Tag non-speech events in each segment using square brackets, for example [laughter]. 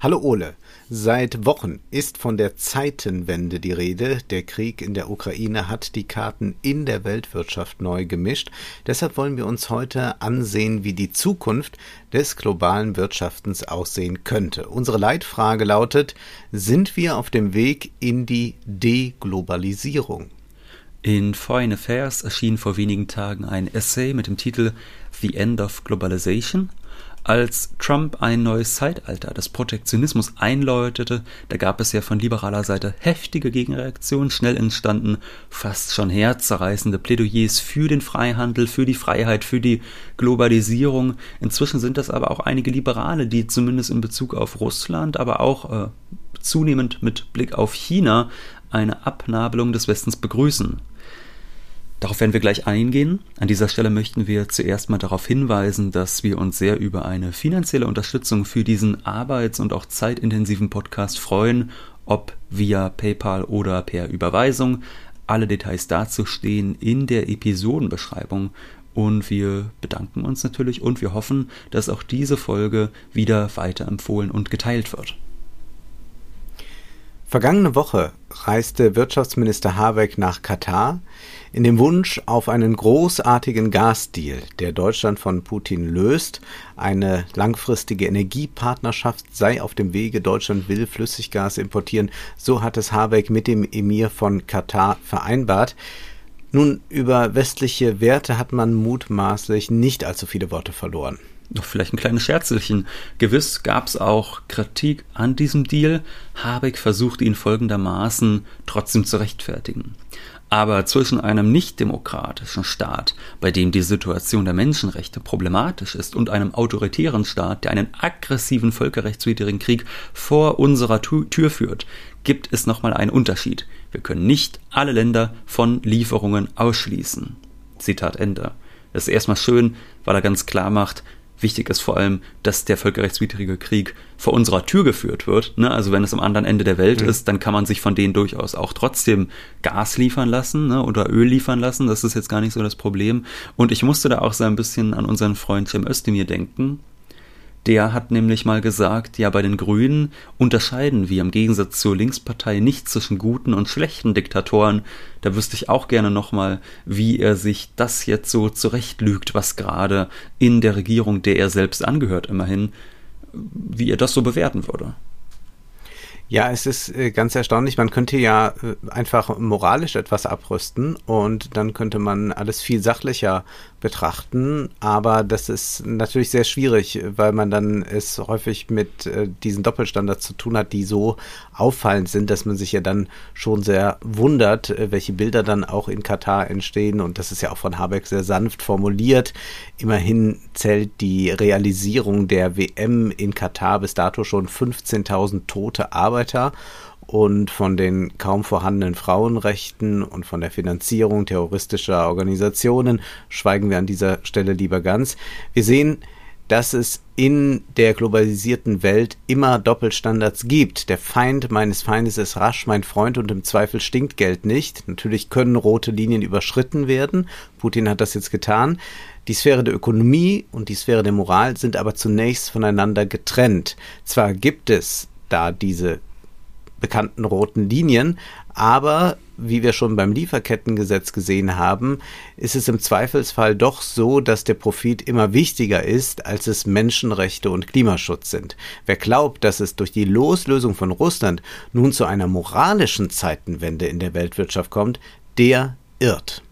Hallo Ole. Seit Wochen ist von der Zeitenwende die Rede. Der Krieg in der Ukraine hat die Karten in der Weltwirtschaft neu gemischt. Deshalb wollen wir uns heute ansehen, wie die Zukunft des globalen Wirtschaftens aussehen könnte. Unsere Leitfrage lautet, sind wir auf dem Weg in die Deglobalisierung? In Foreign Affairs erschien vor wenigen Tagen ein Essay mit dem Titel The End of Globalization als Trump ein neues Zeitalter des Protektionismus einläutete, da gab es ja von liberaler Seite heftige Gegenreaktionen, schnell entstanden fast schon herzzerreißende Plädoyers für den Freihandel, für die Freiheit, für die Globalisierung. Inzwischen sind das aber auch einige Liberale, die zumindest in Bezug auf Russland, aber auch äh, zunehmend mit Blick auf China eine Abnabelung des Westens begrüßen. Darauf werden wir gleich eingehen. An dieser Stelle möchten wir zuerst mal darauf hinweisen, dass wir uns sehr über eine finanzielle Unterstützung für diesen arbeits- und auch zeitintensiven Podcast freuen, ob via PayPal oder per Überweisung. Alle Details dazu stehen in der Episodenbeschreibung. Und wir bedanken uns natürlich und wir hoffen, dass auch diese Folge wieder weiterempfohlen und geteilt wird. Vergangene Woche reiste Wirtschaftsminister Habeck nach Katar in dem Wunsch auf einen großartigen Gasdeal, der Deutschland von Putin löst. Eine langfristige Energiepartnerschaft sei auf dem Wege. Deutschland will Flüssiggas importieren. So hat es Habeck mit dem Emir von Katar vereinbart. Nun, über westliche Werte hat man mutmaßlich nicht allzu viele Worte verloren noch vielleicht ein kleines Scherzelchen. Gewiss gab es auch Kritik an diesem Deal. Habeck versucht ihn folgendermaßen trotzdem zu rechtfertigen. Aber zwischen einem nichtdemokratischen Staat, bei dem die Situation der Menschenrechte problematisch ist, und einem autoritären Staat, der einen aggressiven völkerrechtswidrigen Krieg vor unserer Tür führt, gibt es nochmal einen Unterschied. Wir können nicht alle Länder von Lieferungen ausschließen. Zitat Ende. Das ist erstmal schön, weil er ganz klar macht, Wichtig ist vor allem, dass der völkerrechtswidrige Krieg vor unserer Tür geführt wird. Ne? Also wenn es am anderen Ende der Welt mhm. ist, dann kann man sich von denen durchaus auch trotzdem Gas liefern lassen ne? oder Öl liefern lassen. Das ist jetzt gar nicht so das Problem. Und ich musste da auch so ein bisschen an unseren Freund Cem Özdemir denken, der hat nämlich mal gesagt, ja, bei den Grünen unterscheiden wir im Gegensatz zur Linkspartei nicht zwischen guten und schlechten Diktatoren. Da wüsste ich auch gerne nochmal, wie er sich das jetzt so zurechtlügt, was gerade in der Regierung, der er selbst angehört, immerhin, wie er das so bewerten würde. Ja, es ist äh, ganz erstaunlich. Man könnte ja äh, einfach moralisch etwas abrüsten und dann könnte man alles viel sachlicher betrachten. Aber das ist natürlich sehr schwierig, weil man dann es häufig mit äh, diesen Doppelstandards zu tun hat, die so auffallend sind, dass man sich ja dann schon sehr wundert, welche Bilder dann auch in Katar entstehen. Und das ist ja auch von Habeck sehr sanft formuliert. Immerhin zählt die Realisierung der WM in Katar bis dato schon 15.000 tote Arbeiter Arbeiter und von den kaum vorhandenen Frauenrechten und von der Finanzierung terroristischer Organisationen schweigen wir an dieser Stelle lieber ganz. Wir sehen, dass es in der globalisierten Welt immer Doppelstandards gibt. Der Feind meines Feindes ist rasch, mein Freund und im Zweifel stinkt Geld nicht. Natürlich können rote Linien überschritten werden. Putin hat das jetzt getan. Die Sphäre der Ökonomie und die Sphäre der Moral sind aber zunächst voneinander getrennt. Zwar gibt es da diese bekannten roten Linien. Aber wie wir schon beim Lieferkettengesetz gesehen haben, ist es im Zweifelsfall doch so, dass der Profit immer wichtiger ist, als es Menschenrechte und Klimaschutz sind. Wer glaubt, dass es durch die Loslösung von Russland nun zu einer moralischen Zeitenwende in der Weltwirtschaft kommt, der irrt.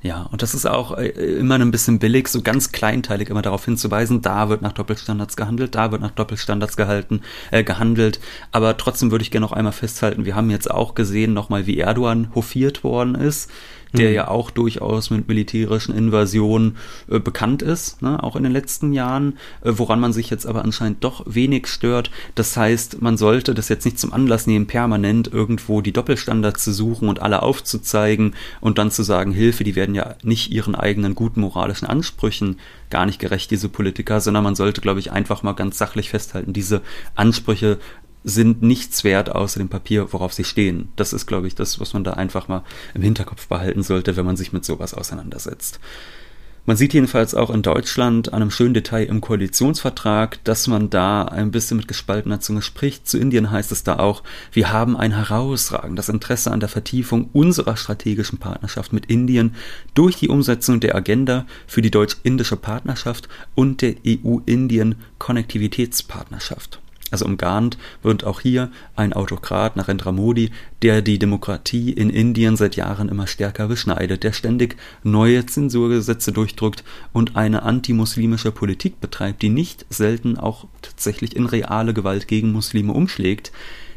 Ja, und das ist auch äh, immer ein bisschen billig, so ganz kleinteilig immer darauf hinzuweisen, da wird nach Doppelstandards gehandelt, da wird nach Doppelstandards gehalten, äh, gehandelt. Aber trotzdem würde ich gerne noch einmal festhalten, wir haben jetzt auch gesehen nochmal, wie Erdogan hofiert worden ist der mhm. ja auch durchaus mit militärischen Invasionen äh, bekannt ist, ne, auch in den letzten Jahren, äh, woran man sich jetzt aber anscheinend doch wenig stört. Das heißt, man sollte das jetzt nicht zum Anlass nehmen, permanent irgendwo die Doppelstandards zu suchen und alle aufzuzeigen und dann zu sagen, Hilfe, die werden ja nicht ihren eigenen guten moralischen Ansprüchen gar nicht gerecht, diese Politiker, sondern man sollte, glaube ich, einfach mal ganz sachlich festhalten, diese Ansprüche sind nichts wert außer dem Papier, worauf sie stehen. Das ist, glaube ich, das, was man da einfach mal im Hinterkopf behalten sollte, wenn man sich mit sowas auseinandersetzt. Man sieht jedenfalls auch in Deutschland an einem schönen Detail im Koalitionsvertrag, dass man da ein bisschen mit gespaltener Zunge spricht. Zu Indien heißt es da auch, wir haben ein herausragendes Interesse an der Vertiefung unserer strategischen Partnerschaft mit Indien durch die Umsetzung der Agenda für die deutsch-indische Partnerschaft und der EU-Indien-Konnektivitätspartnerschaft. Also umgarnt wird auch hier ein Autokrat Narendra Modi, der die Demokratie in Indien seit Jahren immer stärker beschneidet, der ständig neue Zensurgesetze durchdrückt und eine antimuslimische Politik betreibt, die nicht selten auch tatsächlich in reale Gewalt gegen Muslime umschlägt,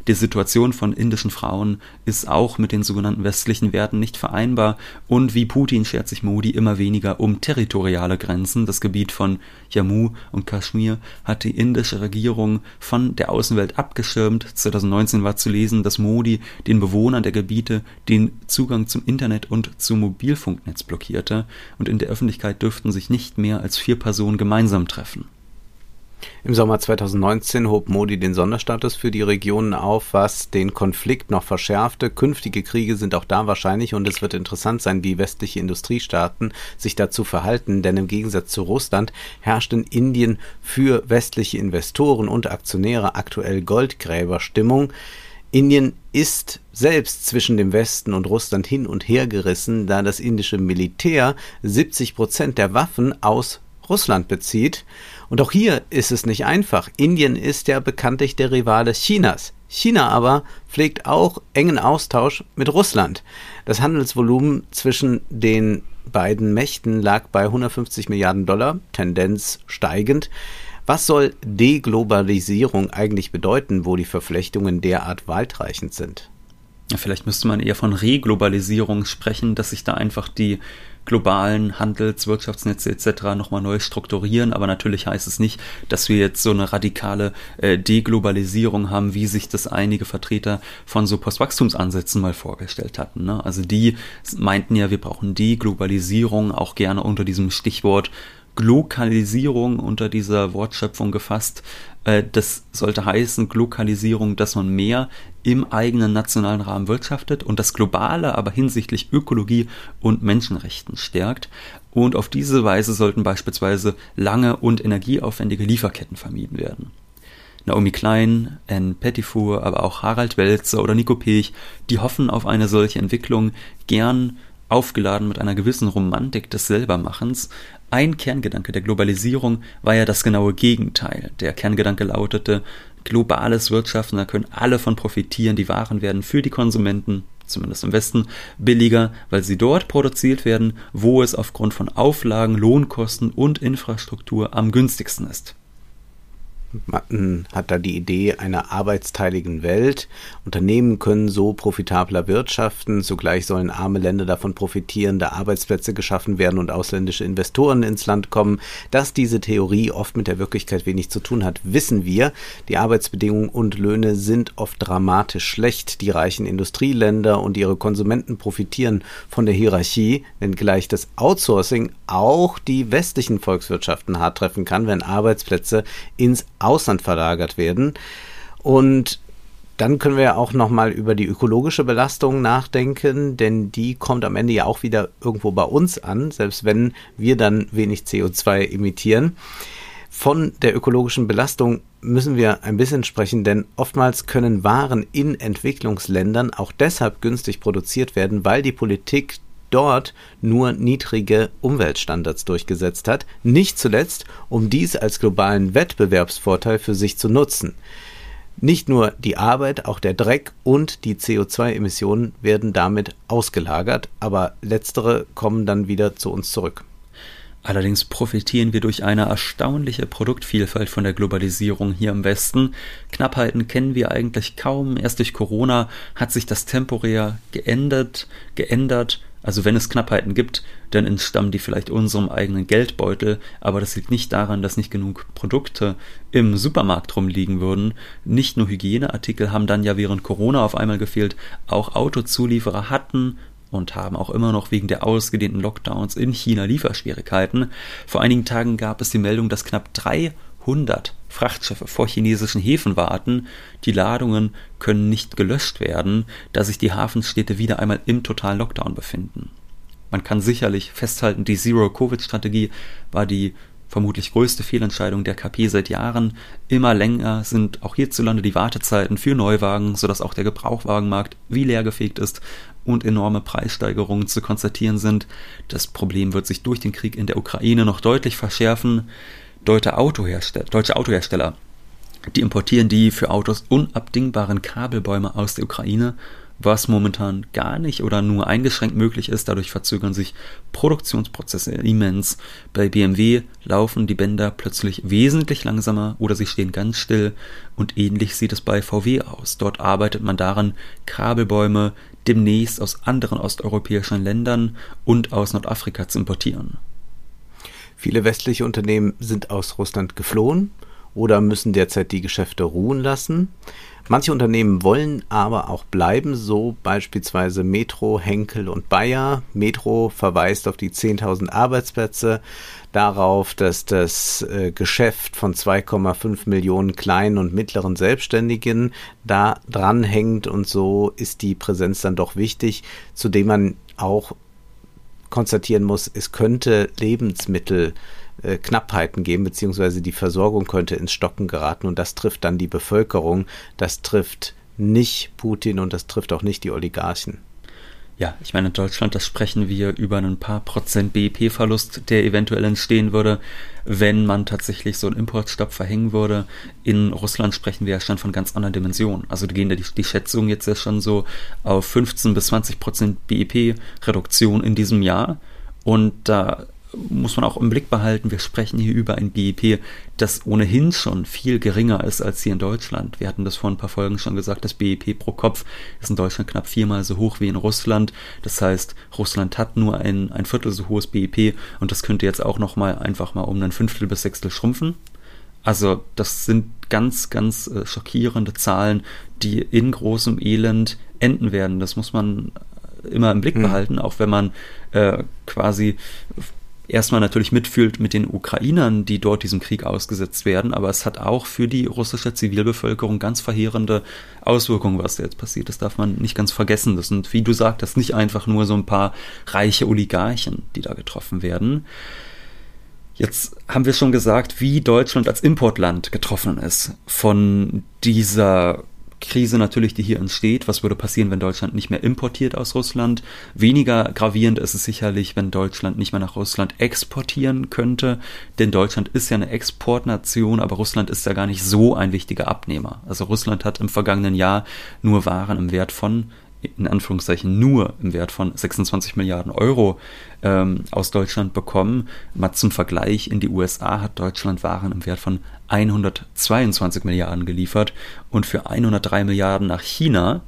die Situation von indischen Frauen ist auch mit den sogenannten westlichen Werten nicht vereinbar und wie Putin schert sich Modi immer weniger um territoriale Grenzen. Das Gebiet von Jammu und Kaschmir hat die indische Regierung von der Außenwelt abgeschirmt. 2019 war zu lesen, dass Modi den Bewohnern der Gebiete den Zugang zum Internet und zum Mobilfunknetz blockierte und in der Öffentlichkeit dürften sich nicht mehr als vier Personen gemeinsam treffen. Im Sommer 2019 hob Modi den Sonderstatus für die Regionen auf, was den Konflikt noch verschärfte. Künftige Kriege sind auch da wahrscheinlich und es wird interessant sein, wie westliche Industriestaaten sich dazu verhalten, denn im Gegensatz zu Russland herrscht in Indien für westliche Investoren und Aktionäre aktuell Goldgräberstimmung. Indien ist selbst zwischen dem Westen und Russland hin und her gerissen, da das indische Militär 70 Prozent der Waffen aus Russland bezieht. Und auch hier ist es nicht einfach. Indien ist ja bekanntlich der Rivale Chinas. China aber pflegt auch engen Austausch mit Russland. Das Handelsvolumen zwischen den beiden Mächten lag bei 150 Milliarden Dollar, Tendenz steigend. Was soll Deglobalisierung eigentlich bedeuten, wo die Verflechtungen derart weitreichend sind? Vielleicht müsste man eher von Reglobalisierung sprechen, dass sich da einfach die globalen Handels-, Wirtschaftsnetze etc. nochmal neu strukturieren. Aber natürlich heißt es nicht, dass wir jetzt so eine radikale äh, Deglobalisierung haben, wie sich das einige Vertreter von so Postwachstumsansätzen mal vorgestellt hatten. Ne? Also die meinten ja, wir brauchen Deglobalisierung auch gerne unter diesem Stichwort Glokalisierung unter dieser Wortschöpfung gefasst. Äh, das sollte heißen, Glokalisierung, dass man mehr im eigenen nationalen Rahmen wirtschaftet und das Globale aber hinsichtlich Ökologie und Menschenrechten stärkt. Und auf diese Weise sollten beispielsweise lange und energieaufwendige Lieferketten vermieden werden. Naomi Klein, Anne Pettifour, aber auch Harald Welzer oder Nico Pech, die hoffen auf eine solche Entwicklung, gern aufgeladen mit einer gewissen Romantik des Selbermachens. Ein Kerngedanke der Globalisierung war ja das genaue Gegenteil. Der Kerngedanke lautete, globales Wirtschaften, da können alle von profitieren, die Waren werden für die Konsumenten, zumindest im Westen, billiger, weil sie dort produziert werden, wo es aufgrund von Auflagen, Lohnkosten und Infrastruktur am günstigsten ist. Man hat da die Idee einer arbeitsteiligen Welt. Unternehmen können so profitabler wirtschaften. Zugleich sollen arme Länder davon profitieren, da Arbeitsplätze geschaffen werden und ausländische Investoren ins Land kommen. Dass diese Theorie oft mit der Wirklichkeit wenig zu tun hat, wissen wir. Die Arbeitsbedingungen und Löhne sind oft dramatisch schlecht. Die reichen Industrieländer und ihre Konsumenten profitieren von der Hierarchie, wenngleich das Outsourcing auch die westlichen Volkswirtschaften hart treffen kann, wenn Arbeitsplätze ins Ausland verlagert werden. Und dann können wir ja auch nochmal über die ökologische Belastung nachdenken, denn die kommt am Ende ja auch wieder irgendwo bei uns an, selbst wenn wir dann wenig CO2 emittieren. Von der ökologischen Belastung müssen wir ein bisschen sprechen, denn oftmals können Waren in Entwicklungsländern auch deshalb günstig produziert werden, weil die Politik dort nur niedrige Umweltstandards durchgesetzt hat, nicht zuletzt, um dies als globalen Wettbewerbsvorteil für sich zu nutzen. Nicht nur die Arbeit, auch der Dreck und die CO2-Emissionen werden damit ausgelagert, aber letztere kommen dann wieder zu uns zurück. Allerdings profitieren wir durch eine erstaunliche Produktvielfalt von der Globalisierung hier im Westen. Knappheiten kennen wir eigentlich kaum. Erst durch Corona hat sich das temporär geändert, geändert also wenn es Knappheiten gibt, dann entstammen die vielleicht unserem eigenen Geldbeutel, aber das liegt nicht daran, dass nicht genug Produkte im Supermarkt rumliegen würden. Nicht nur Hygieneartikel haben dann ja während Corona auf einmal gefehlt, auch Autozulieferer hatten und haben auch immer noch wegen der ausgedehnten Lockdowns in China Lieferschwierigkeiten. Vor einigen Tagen gab es die Meldung, dass knapp 300 Frachtschiffe vor chinesischen Häfen warten. Die Ladungen können nicht gelöscht werden, da sich die Hafenstädte wieder einmal im totalen Lockdown befinden. Man kann sicherlich festhalten, die Zero-Covid-Strategie war die vermutlich größte Fehlentscheidung der KP seit Jahren. Immer länger sind auch hierzulande die Wartezeiten für Neuwagen, sodass auch der Gebrauchwagenmarkt wie leergefegt ist und enorme Preissteigerungen zu konstatieren sind. Das Problem wird sich durch den Krieg in der Ukraine noch deutlich verschärfen. Deutsche Autohersteller, deutsche Autohersteller die importieren die für Autos unabdingbaren Kabelbäume aus der Ukraine was momentan gar nicht oder nur eingeschränkt möglich ist. Dadurch verzögern sich Produktionsprozesse immens. Bei BMW laufen die Bänder plötzlich wesentlich langsamer oder sie stehen ganz still und ähnlich sieht es bei VW aus. Dort arbeitet man daran, Kabelbäume demnächst aus anderen osteuropäischen Ländern und aus Nordafrika zu importieren. Viele westliche Unternehmen sind aus Russland geflohen oder müssen derzeit die Geschäfte ruhen lassen. Manche Unternehmen wollen aber auch bleiben, so beispielsweise Metro, Henkel und Bayer. Metro verweist auf die 10.000 Arbeitsplätze, darauf, dass das äh, Geschäft von 2,5 Millionen kleinen und mittleren Selbstständigen da dranhängt und so ist die Präsenz dann doch wichtig, zudem man auch konstatieren muss, es könnte Lebensmittel Knappheiten geben, beziehungsweise die Versorgung könnte ins Stocken geraten und das trifft dann die Bevölkerung, das trifft nicht Putin und das trifft auch nicht die Oligarchen. Ja, ich meine, in Deutschland, da sprechen wir über ein paar Prozent BIP-Verlust, der eventuell entstehen würde, wenn man tatsächlich so einen Importstopp verhängen würde. In Russland sprechen wir ja schon von ganz anderen Dimensionen. Also gehen da die, die Schätzungen jetzt ja schon so auf 15 bis 20 Prozent BIP-Reduktion in diesem Jahr. Und da muss man auch im Blick behalten, wir sprechen hier über ein BIP, das ohnehin schon viel geringer ist als hier in Deutschland. Wir hatten das vor ein paar Folgen schon gesagt, das BIP pro Kopf ist in Deutschland knapp viermal so hoch wie in Russland. Das heißt, Russland hat nur ein, ein Viertel so hohes BIP und das könnte jetzt auch nochmal einfach mal um ein Fünftel bis Sechstel schrumpfen. Also das sind ganz, ganz äh, schockierende Zahlen, die in großem Elend enden werden. Das muss man immer im Blick hm. behalten, auch wenn man äh, quasi erstmal natürlich mitfühlt mit den Ukrainern, die dort diesem Krieg ausgesetzt werden, aber es hat auch für die russische Zivilbevölkerung ganz verheerende Auswirkungen, was da jetzt passiert. Das darf man nicht ganz vergessen. Das sind, wie du sagtest, nicht einfach nur so ein paar reiche Oligarchen, die da getroffen werden. Jetzt haben wir schon gesagt, wie Deutschland als Importland getroffen ist von dieser Krise natürlich, die hier entsteht. Was würde passieren, wenn Deutschland nicht mehr importiert aus Russland? Weniger gravierend ist es sicherlich, wenn Deutschland nicht mehr nach Russland exportieren könnte. Denn Deutschland ist ja eine Exportnation, aber Russland ist ja gar nicht so ein wichtiger Abnehmer. Also Russland hat im vergangenen Jahr nur Waren im Wert von in Anführungszeichen nur im Wert von 26 Milliarden Euro ähm, aus Deutschland bekommen. Mal zum Vergleich, in die USA hat Deutschland Waren im Wert von 122 Milliarden geliefert und für 103 Milliarden nach China.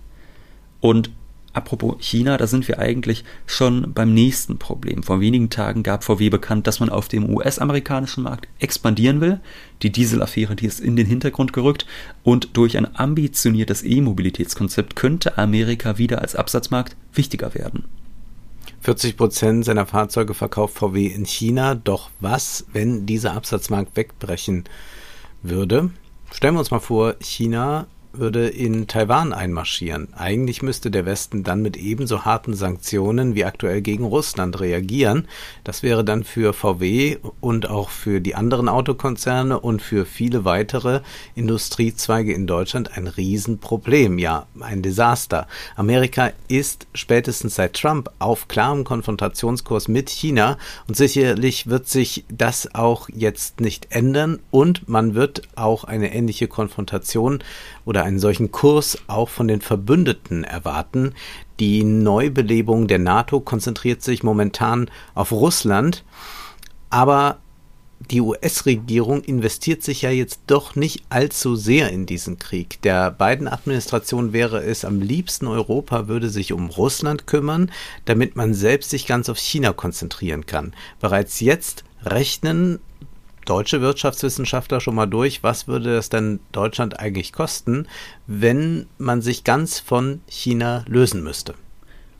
Und Apropos China, da sind wir eigentlich schon beim nächsten Problem. Vor wenigen Tagen gab VW bekannt, dass man auf dem US-amerikanischen Markt expandieren will. Die Dieselaffäre, die ist in den Hintergrund gerückt und durch ein ambitioniertes E-Mobilitätskonzept könnte Amerika wieder als Absatzmarkt wichtiger werden. 40 Prozent seiner Fahrzeuge verkauft VW in China. Doch was, wenn dieser Absatzmarkt wegbrechen würde? Stellen wir uns mal vor, China würde in Taiwan einmarschieren. Eigentlich müsste der Westen dann mit ebenso harten Sanktionen wie aktuell gegen Russland reagieren. Das wäre dann für VW und auch für die anderen Autokonzerne und für viele weitere Industriezweige in Deutschland ein Riesenproblem, ja, ein Desaster. Amerika ist spätestens seit Trump auf klarem Konfrontationskurs mit China und sicherlich wird sich das auch jetzt nicht ändern und man wird auch eine ähnliche Konfrontation oder einen solchen Kurs auch von den Verbündeten erwarten. Die Neubelebung der NATO konzentriert sich momentan auf Russland, aber die US-Regierung investiert sich ja jetzt doch nicht allzu sehr in diesen Krieg. Der beiden Administration wäre es am liebsten, Europa würde sich um Russland kümmern, damit man selbst sich ganz auf China konzentrieren kann. Bereits jetzt rechnen deutsche Wirtschaftswissenschaftler schon mal durch, was würde es denn Deutschland eigentlich kosten, wenn man sich ganz von China lösen müsste?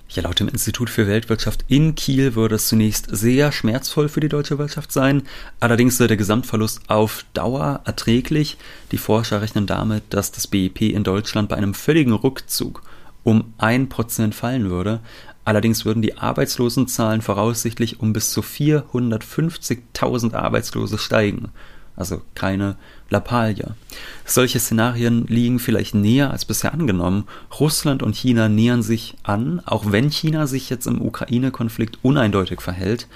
Ja, laut dem Institut für Weltwirtschaft in Kiel würde es zunächst sehr schmerzvoll für die deutsche Wirtschaft sein. Allerdings sei der Gesamtverlust auf Dauer erträglich. Die Forscher rechnen damit, dass das BIP in Deutschland bei einem völligen Rückzug um ein Prozent fallen würde. Allerdings würden die Arbeitslosenzahlen voraussichtlich um bis zu 450.000 Arbeitslose steigen. Also keine Lappalie. Solche Szenarien liegen vielleicht näher als bisher angenommen. Russland und China nähern sich an, auch wenn China sich jetzt im Ukraine-Konflikt uneindeutig verhält.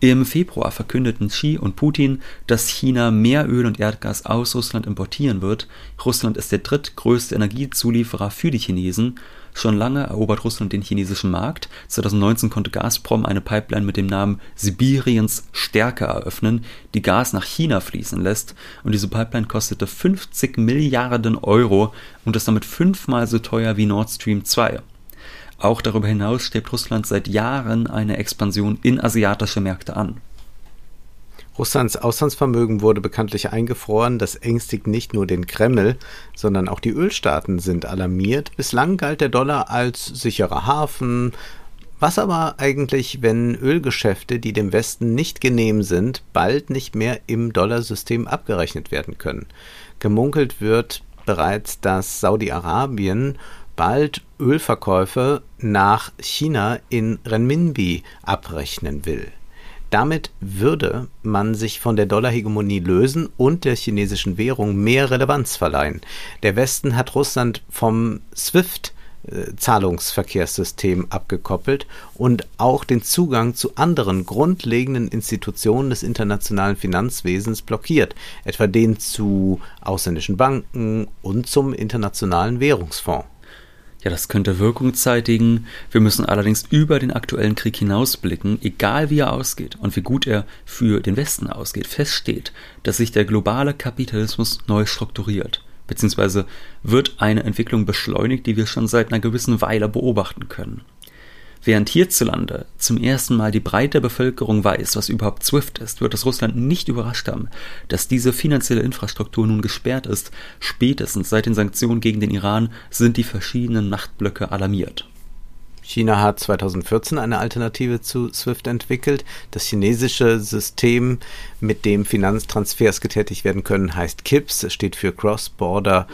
Im Februar verkündeten Xi und Putin, dass China mehr Öl und Erdgas aus Russland importieren wird. Russland ist der drittgrößte Energiezulieferer für die Chinesen Schon lange erobert Russland den chinesischen Markt. 2019 konnte Gazprom eine Pipeline mit dem Namen Sibiriens Stärke eröffnen, die Gas nach China fließen lässt. Und diese Pipeline kostete 50 Milliarden Euro und ist damit fünfmal so teuer wie Nord Stream 2. Auch darüber hinaus strebt Russland seit Jahren eine Expansion in asiatische Märkte an. Russlands Auslandsvermögen wurde bekanntlich eingefroren. Das ängstigt nicht nur den Kreml, sondern auch die Ölstaaten sind alarmiert. Bislang galt der Dollar als sicherer Hafen. Was aber eigentlich, wenn Ölgeschäfte, die dem Westen nicht genehm sind, bald nicht mehr im Dollarsystem abgerechnet werden können? Gemunkelt wird bereits, dass Saudi-Arabien bald Ölverkäufe nach China in Renminbi abrechnen will. Damit würde man sich von der Dollarhegemonie lösen und der chinesischen Währung mehr Relevanz verleihen. Der Westen hat Russland vom SWIFT Zahlungsverkehrssystem abgekoppelt und auch den Zugang zu anderen grundlegenden Institutionen des internationalen Finanzwesens blockiert, etwa den zu ausländischen Banken und zum Internationalen Währungsfonds. Ja, das könnte Wirkung zeitigen. Wir müssen allerdings über den aktuellen Krieg hinausblicken, egal wie er ausgeht und wie gut er für den Westen ausgeht. Feststeht, dass sich der globale Kapitalismus neu strukturiert, beziehungsweise wird eine Entwicklung beschleunigt, die wir schon seit einer gewissen Weile beobachten können. Während hierzulande zum ersten Mal die breite Bevölkerung weiß, was überhaupt SWIFT ist, wird es Russland nicht überrascht haben, dass diese finanzielle Infrastruktur nun gesperrt ist. Spätestens seit den Sanktionen gegen den Iran sind die verschiedenen Machtblöcke alarmiert. China hat 2014 eine Alternative zu SWIFT entwickelt. Das chinesische System, mit dem Finanztransfers getätigt werden können, heißt KIPS, steht für Cross-Border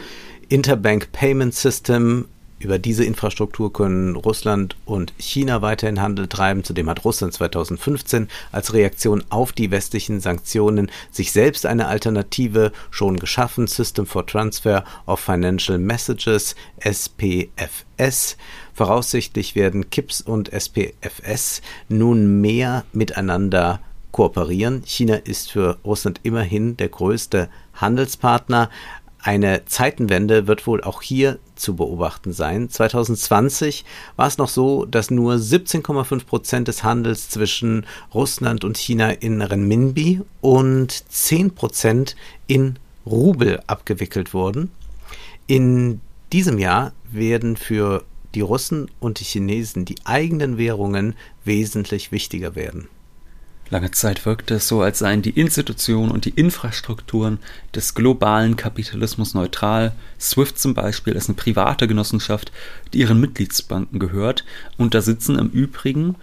Interbank Payment System über diese Infrastruktur können Russland und China weiterhin Handel treiben. Zudem hat Russland 2015 als Reaktion auf die westlichen Sanktionen sich selbst eine Alternative schon geschaffen, System for Transfer of Financial Messages, SPFS. Voraussichtlich werden KIPS und SPFS nun mehr miteinander kooperieren. China ist für Russland immerhin der größte Handelspartner. Eine Zeitenwende wird wohl auch hier zu beobachten sein. 2020 war es noch so, dass nur 17,5 Prozent des Handels zwischen Russland und China in Renminbi und 10 Prozent in Rubel abgewickelt wurden. In diesem Jahr werden für die Russen und die Chinesen die eigenen Währungen wesentlich wichtiger werden. Lange Zeit wirkte es so, als seien die Institutionen und die Infrastrukturen des globalen Kapitalismus neutral. SWIFT zum Beispiel ist eine private Genossenschaft, die ihren Mitgliedsbanken gehört und da sitzen im Übrigen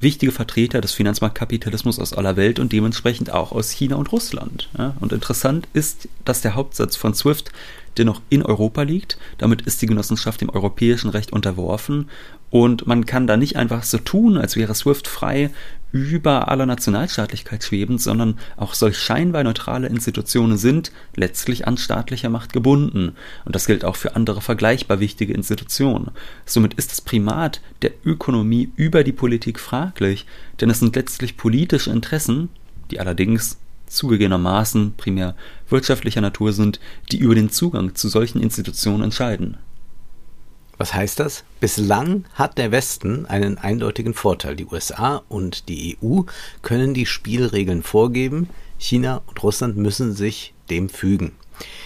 wichtige Vertreter des Finanzmarktkapitalismus aus aller Welt und dementsprechend auch aus China und Russland. Und interessant ist, dass der Hauptsatz von SWIFT dennoch in Europa liegt. Damit ist die Genossenschaft dem europäischen Recht unterworfen und man kann da nicht einfach so tun, als wäre SWIFT frei über aller Nationalstaatlichkeit schwebend, sondern auch solch scheinbar neutrale Institutionen sind letztlich an staatlicher Macht gebunden. Und das gilt auch für andere vergleichbar wichtige Institutionen. Somit ist das Primat der Ökonomie über die Politik fraglich, denn es sind letztlich politische Interessen, die allerdings zugegebenermaßen primär wirtschaftlicher Natur sind, die über den Zugang zu solchen Institutionen entscheiden. Was heißt das? Bislang hat der Westen einen eindeutigen Vorteil. Die USA und die EU können die Spielregeln vorgeben. China und Russland müssen sich dem fügen.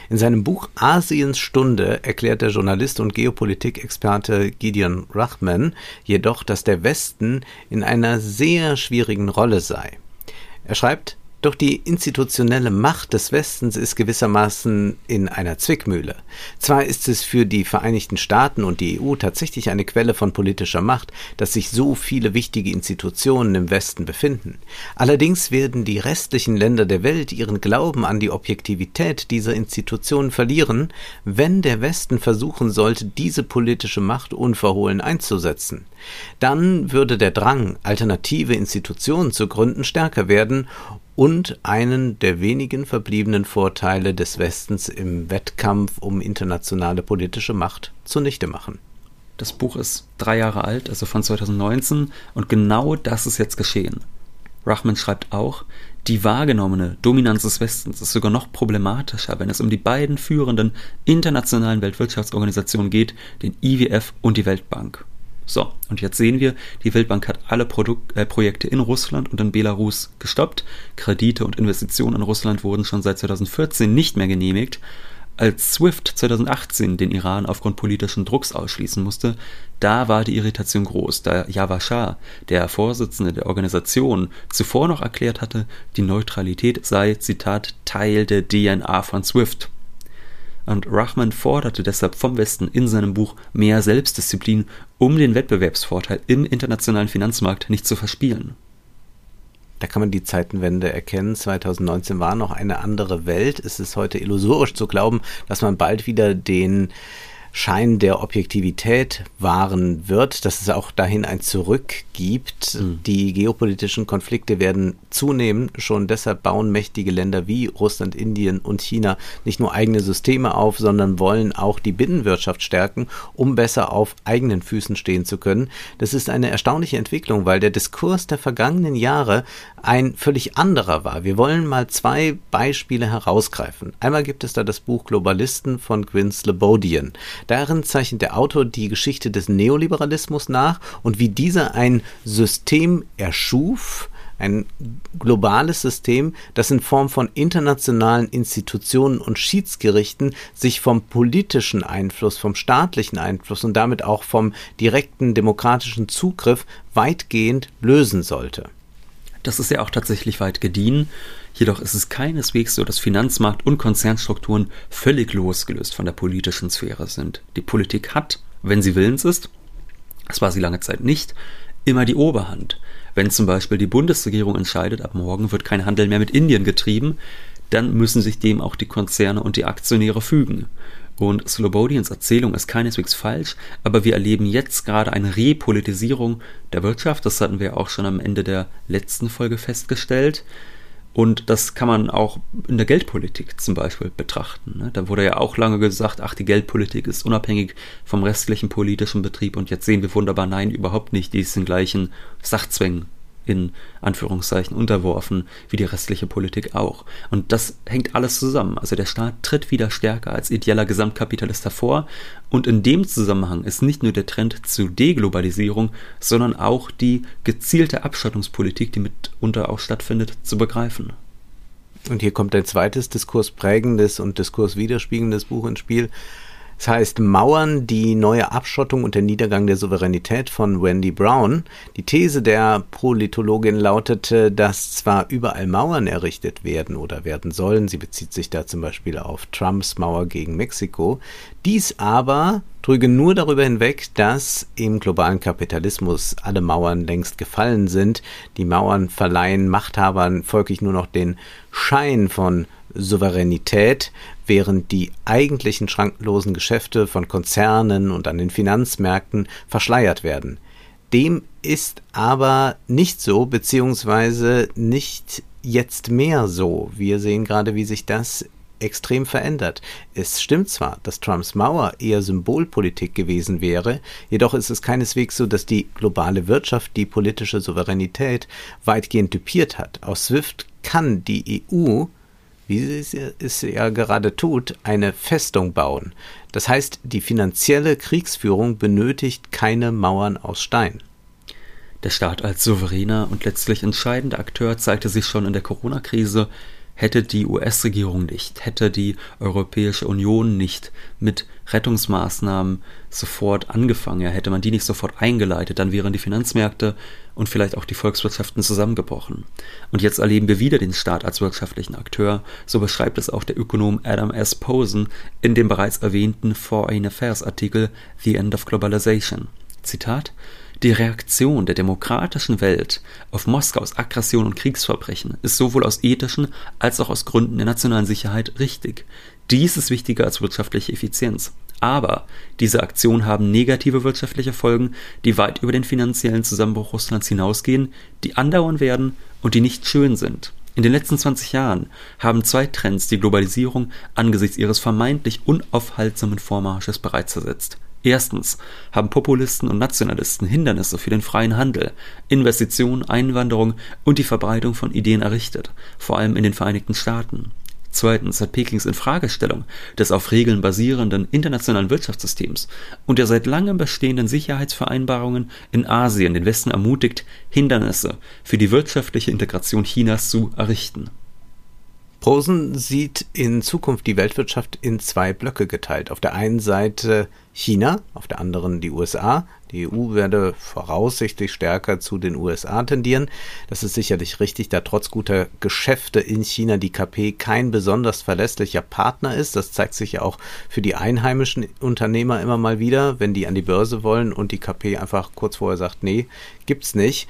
In seinem Buch Asiens Stunde erklärt der Journalist und Geopolitikexperte Gideon Rachman jedoch, dass der Westen in einer sehr schwierigen Rolle sei. Er schreibt, Doch die institutionelle Macht des Westens ist gewissermaßen in einer Zwickmühle. Zwar ist es für die Vereinigten Staaten und die EU tatsächlich eine Quelle von politischer Macht, dass sich so viele wichtige Institutionen im Westen befinden. Allerdings werden die restlichen Länder der Welt ihren Glauben an die Objektivität dieser Institutionen verlieren, wenn der Westen versuchen sollte, diese politische Macht unverhohlen einzusetzen. Dann würde der Drang, alternative Institutionen zu gründen, stärker werden und einen der wenigen verbliebenen Vorteile des Westens im Wettkampf um internationale politische Macht zunichte machen. Das Buch ist drei Jahre alt, also von 2019, und genau das ist jetzt geschehen. Rachman schreibt auch, die wahrgenommene Dominanz des Westens ist sogar noch problematischer, wenn es um die beiden führenden internationalen Weltwirtschaftsorganisationen geht, den IWF und die Weltbank. So, und jetzt sehen wir, die Weltbank hat alle Produk äh, Projekte in Russland und in Belarus gestoppt. Kredite und Investitionen in Russland wurden schon seit 2014 nicht mehr genehmigt. Als SWIFT 2018 den Iran aufgrund politischen Drucks ausschließen musste, da war die Irritation groß, da Shah, der Vorsitzende der Organisation, zuvor noch erklärt hatte, die Neutralität sei, Zitat, Teil der DNA von SWIFT und Rahman forderte deshalb vom Westen in seinem Buch mehr Selbstdisziplin, um den Wettbewerbsvorteil im internationalen Finanzmarkt nicht zu verspielen. Da kann man die Zeitenwende erkennen. 2019 war noch eine andere Welt. Es ist heute illusorisch zu glauben, dass man bald wieder den Schein der Objektivität wahren wird, dass es auch dahin ein Zurück gibt. Mhm. Die geopolitischen Konflikte werden zunehmen. Schon deshalb bauen mächtige Länder wie Russland, Indien und China nicht nur eigene Systeme auf, sondern wollen auch die Binnenwirtschaft stärken, um besser auf eigenen Füßen stehen zu können. Das ist eine erstaunliche Entwicklung, weil der Diskurs der vergangenen Jahre ein völlig anderer war. Wir wollen mal zwei Beispiele herausgreifen. Einmal gibt es da das Buch Globalisten von Gwyn Slobodian. Darin zeichnet der Autor die Geschichte des Neoliberalismus nach und wie dieser ein System erschuf, ein globales System, das in Form von internationalen Institutionen und Schiedsgerichten sich vom politischen Einfluss, vom staatlichen Einfluss und damit auch vom direkten demokratischen Zugriff weitgehend lösen sollte. Das ist ja auch tatsächlich weit gediehen. Jedoch ist es keineswegs so, dass Finanzmarkt und Konzernstrukturen völlig losgelöst von der politischen Sphäre sind. Die Politik hat, wenn sie willens ist, das war sie lange Zeit nicht, immer die Oberhand. Wenn zum Beispiel die Bundesregierung entscheidet, ab morgen wird kein Handel mehr mit Indien getrieben, dann müssen sich dem auch die Konzerne und die Aktionäre fügen. Und Slobodians Erzählung ist keineswegs falsch, aber wir erleben jetzt gerade eine Repolitisierung der Wirtschaft. Das hatten wir auch schon am Ende der letzten Folge festgestellt. Und das kann man auch in der Geldpolitik zum Beispiel betrachten. Ne? Da wurde ja auch lange gesagt, ach, die Geldpolitik ist unabhängig vom restlichen politischen Betrieb. Und jetzt sehen wir wunderbar, nein, überhaupt nicht. Die ist den gleichen Sachzwängen in Anführungszeichen unterworfen, wie die restliche Politik auch. Und das hängt alles zusammen. Also der Staat tritt wieder stärker als ideeller Gesamtkapitalist hervor und in dem Zusammenhang ist nicht nur der Trend zu Deglobalisierung, sondern auch die gezielte Abschottungspolitik, die mitunter auch stattfindet, zu begreifen. Und hier kommt ein zweites diskursprägendes und diskurswiderspiegelndes Buch ins Spiel, das heißt Mauern, die neue Abschottung und der Niedergang der Souveränität von Wendy Brown. Die These der Politologin lautete, dass zwar überall Mauern errichtet werden oder werden sollen, sie bezieht sich da zum Beispiel auf Trumps Mauer gegen Mexiko, dies aber trüge nur darüber hinweg, dass im globalen Kapitalismus alle Mauern längst gefallen sind. Die Mauern verleihen Machthabern folglich nur noch den Schein von Souveränität, während die eigentlichen schrankenlosen Geschäfte von Konzernen und an den Finanzmärkten verschleiert werden. Dem ist aber nicht so, beziehungsweise nicht jetzt mehr so. Wir sehen gerade, wie sich das extrem verändert. Es stimmt zwar, dass Trumps Mauer eher Symbolpolitik gewesen wäre, jedoch ist es keineswegs so, dass die globale Wirtschaft die politische Souveränität weitgehend typiert hat. Aus SWIFT kann die EU wie sie es ja gerade tut, eine Festung bauen. Das heißt, die finanzielle Kriegsführung benötigt keine Mauern aus Stein. Der Staat als souveräner und letztlich entscheidender Akteur zeigte sich schon in der Corona-Krise. Hätte die US-Regierung nicht, hätte die Europäische Union nicht mit Rettungsmaßnahmen sofort angefangen. Ja, hätte man die nicht sofort eingeleitet, dann wären die Finanzmärkte und vielleicht auch die Volkswirtschaften zusammengebrochen. Und jetzt erleben wir wieder den Staat als wirtschaftlichen Akteur. So beschreibt es auch der Ökonom Adam S. Posen in dem bereits erwähnten Foreign Affairs Artikel The End of Globalization. Zitat die Reaktion der demokratischen Welt auf Moskaus Aggression und Kriegsverbrechen ist sowohl aus ethischen als auch aus Gründen der nationalen Sicherheit richtig. Dies ist wichtiger als wirtschaftliche Effizienz. Aber diese Aktionen haben negative wirtschaftliche Folgen, die weit über den finanziellen Zusammenbruch Russlands hinausgehen, die andauern werden und die nicht schön sind. In den letzten 20 Jahren haben zwei Trends die Globalisierung angesichts ihres vermeintlich unaufhaltsamen Vormarsches bereits ersetzt. Erstens haben Populisten und Nationalisten Hindernisse für den freien Handel, Investitionen, Einwanderung und die Verbreitung von Ideen errichtet, vor allem in den Vereinigten Staaten. Zweitens hat Pekings Infragestellung des auf Regeln basierenden internationalen Wirtschaftssystems und der seit langem bestehenden Sicherheitsvereinbarungen in Asien den Westen ermutigt, Hindernisse für die wirtschaftliche Integration Chinas zu errichten Posen sieht in Zukunft die Weltwirtschaft in zwei Blöcke geteilt. Auf der einen Seite China, auf der anderen die USA. Die EU werde voraussichtlich stärker zu den USA tendieren. Das ist sicherlich richtig, da trotz guter Geschäfte in China die KP kein besonders verlässlicher Partner ist. Das zeigt sich ja auch für die einheimischen Unternehmer immer mal wieder, wenn die an die Börse wollen und die KP einfach kurz vorher sagt, nee, gibt's nicht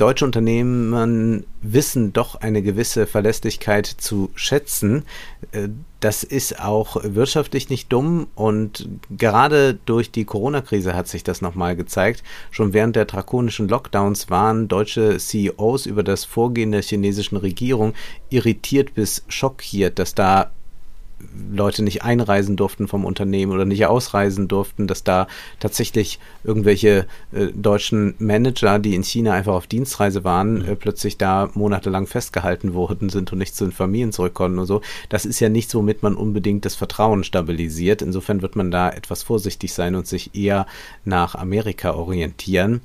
deutsche Unternehmen wissen doch eine gewisse Verlässlichkeit zu schätzen. Das ist auch wirtschaftlich nicht dumm und gerade durch die Corona-Krise hat sich das nochmal gezeigt. Schon während der drakonischen Lockdowns waren deutsche CEOs über das Vorgehen der chinesischen Regierung irritiert bis schockiert, dass da Leute nicht einreisen durften vom Unternehmen oder nicht ausreisen durften, dass da tatsächlich irgendwelche äh, deutschen Manager, die in China einfach auf Dienstreise waren, mhm. äh, plötzlich da monatelang festgehalten worden sind und nicht zu den Familien zurück konnten und so. Das ist ja nichts, womit man unbedingt das Vertrauen stabilisiert. Insofern wird man da etwas vorsichtig sein und sich eher nach Amerika orientieren.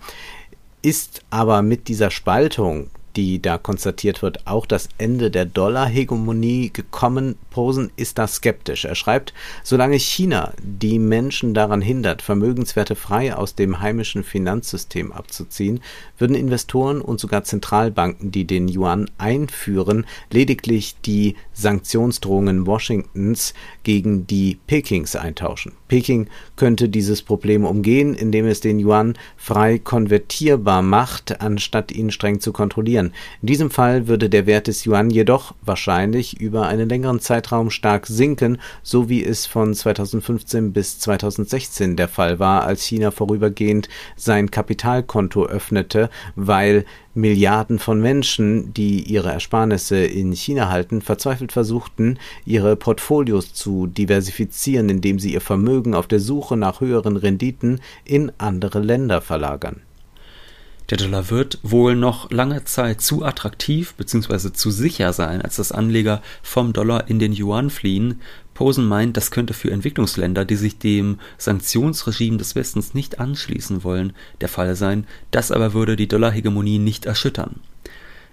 Ist aber mit dieser Spaltung die da konstatiert wird, auch das Ende der Dollar-Hegemonie gekommen. Posen ist da skeptisch. Er schreibt, solange China die Menschen daran hindert, Vermögenswerte frei aus dem heimischen Finanzsystem abzuziehen, würden Investoren und sogar Zentralbanken, die den Yuan einführen, lediglich die Sanktionsdrohungen Washingtons gegen die Pekings eintauschen. Peking könnte dieses Problem umgehen, indem es den Yuan frei konvertierbar macht, anstatt ihn streng zu kontrollieren. In diesem Fall würde der Wert des Yuan jedoch wahrscheinlich über einen längeren Zeitraum stark sinken, so wie es von 2015 bis 2016 der Fall war, als China vorübergehend sein Kapitalkonto öffnete, weil Milliarden von Menschen, die ihre Ersparnisse in China halten, verzweifelt versuchten, ihre Portfolios zu diversifizieren, indem sie ihr Vermögen auf der Suche nach höheren Renditen in andere Länder verlagern. Der Dollar wird wohl noch lange Zeit zu attraktiv bzw. zu sicher sein, als dass Anleger vom Dollar in den Yuan fliehen. Posen meint, das könnte für Entwicklungsländer, die sich dem Sanktionsregime des Westens nicht anschließen wollen, der Fall sein. Das aber würde die Dollarhegemonie nicht erschüttern.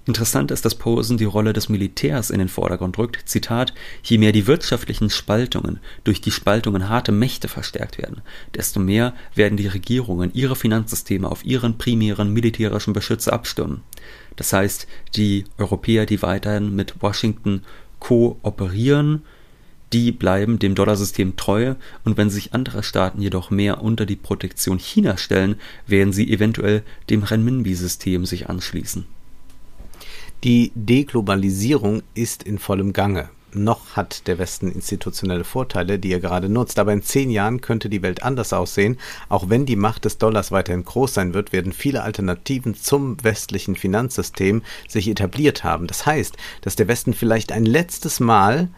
Interessant ist, dass Posen die Rolle des Militärs in den Vordergrund rückt. Zitat, je mehr die wirtschaftlichen Spaltungen durch die Spaltungen harte Mächte verstärkt werden, desto mehr werden die Regierungen ihre Finanzsysteme auf ihren primären militärischen Beschützer abstimmen. Das heißt, die Europäer, die weiterhin mit Washington kooperieren, die bleiben dem Dollarsystem treu und wenn sich andere Staaten jedoch mehr unter die Protektion China stellen, werden sie eventuell dem Renminbi-System sich anschließen. Die Deglobalisierung ist in vollem Gange. Noch hat der Westen institutionelle Vorteile, die er gerade nutzt, aber in zehn Jahren könnte die Welt anders aussehen. Auch wenn die Macht des Dollars weiterhin groß sein wird, werden viele Alternativen zum westlichen Finanzsystem sich etabliert haben. Das heißt, dass der Westen vielleicht ein letztes Mal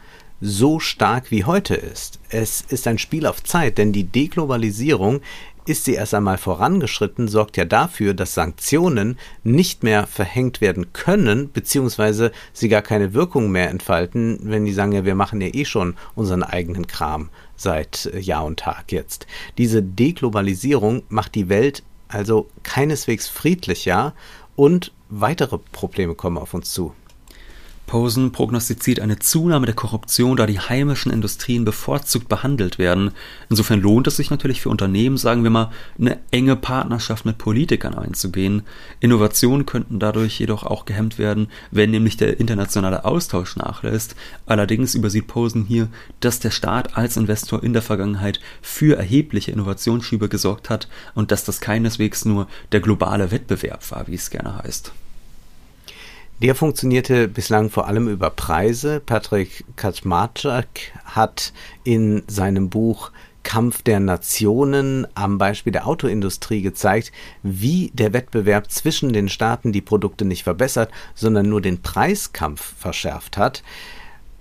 so stark wie heute ist. Es ist ein Spiel auf Zeit, denn die Deglobalisierung ist sie erst einmal vorangeschritten, sorgt ja dafür, dass Sanktionen nicht mehr verhängt werden können, beziehungsweise sie gar keine Wirkung mehr entfalten, wenn die sagen, ja, wir machen ja eh schon unseren eigenen Kram seit äh, Jahr und Tag jetzt. Diese Deglobalisierung macht die Welt also keineswegs friedlicher und weitere Probleme kommen auf uns zu. Posen prognostiziert eine Zunahme der Korruption, da die heimischen Industrien bevorzugt behandelt werden. Insofern lohnt es sich natürlich für Unternehmen, sagen wir mal, eine enge Partnerschaft mit Politikern einzugehen. Innovationen könnten dadurch jedoch auch gehemmt werden, wenn nämlich der internationale Austausch nachlässt. Allerdings übersieht Posen hier, dass der Staat als Investor in der Vergangenheit für erhebliche Innovationsschübe gesorgt hat und dass das keineswegs nur der globale Wettbewerb war, wie es gerne heißt. Der funktionierte bislang vor allem über Preise. Patrick Kaczmarczak hat in seinem Buch Kampf der Nationen am Beispiel der Autoindustrie gezeigt, wie der Wettbewerb zwischen den Staaten die Produkte nicht verbessert, sondern nur den Preiskampf verschärft hat.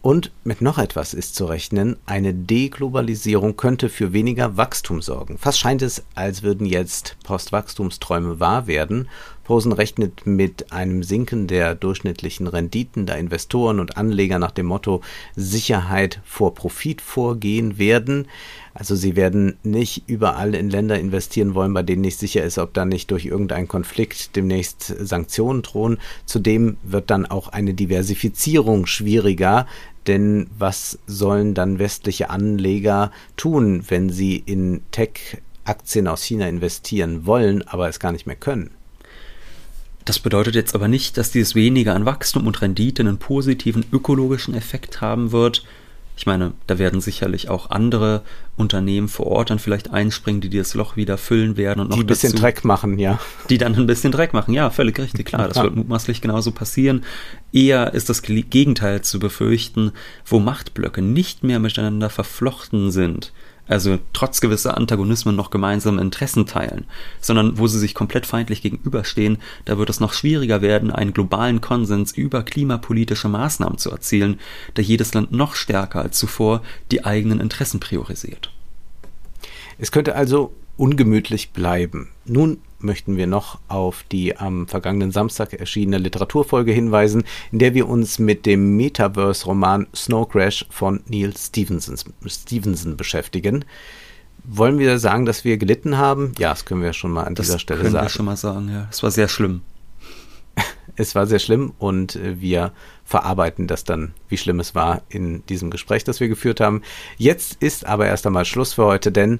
Und mit noch etwas ist zu rechnen, eine Deglobalisierung könnte für weniger Wachstum sorgen. Fast scheint es, als würden jetzt Postwachstumsträume wahr werden. Posen rechnet mit einem Sinken der durchschnittlichen Renditen, da Investoren und Anleger nach dem Motto Sicherheit vor Profit vorgehen werden. Also sie werden nicht überall in Länder investieren wollen, bei denen nicht sicher ist, ob da nicht durch irgendeinen Konflikt demnächst Sanktionen drohen. Zudem wird dann auch eine Diversifizierung schwieriger, denn was sollen dann westliche Anleger tun, wenn sie in Tech-Aktien aus China investieren wollen, aber es gar nicht mehr können? Das bedeutet jetzt aber nicht, dass dieses weniger an Wachstum und Rendite einen positiven ökologischen Effekt haben wird, ich meine, da werden sicherlich auch andere Unternehmen vor Ort dann vielleicht einspringen, die das Loch wieder füllen werden und noch die ein bisschen dazu, Dreck machen, ja. Die dann ein bisschen Dreck machen, ja, völlig richtig, klar. Das wird mutmaßlich genauso passieren. Eher ist das Gegenteil zu befürchten, wo Machtblöcke nicht mehr miteinander verflochten sind, also trotz gewisser Antagonismen noch gemeinsame Interessen teilen, sondern wo sie sich komplett feindlich gegenüberstehen, da wird es noch schwieriger werden, einen globalen Konsens über klimapolitische Maßnahmen zu erzielen, da jedes Land noch stärker als zuvor die eigenen Interessen priorisiert. Es könnte also ungemütlich bleiben. Nun möchten wir noch auf die am vergangenen Samstag erschienene Literaturfolge hinweisen, in der wir uns mit dem Metaverse-Roman Snow Crash von Neil Stevenson, Stevenson beschäftigen. Wollen wir sagen, dass wir gelitten haben? Ja, das können wir schon mal an das dieser Stelle sagen. Das können wir schon mal sagen, ja. Es war sehr schlimm. [laughs] es war sehr schlimm und äh, wir verarbeiten das dann, wie schlimm es war in diesem Gespräch, das wir geführt haben. Jetzt ist aber erst einmal Schluss für heute, denn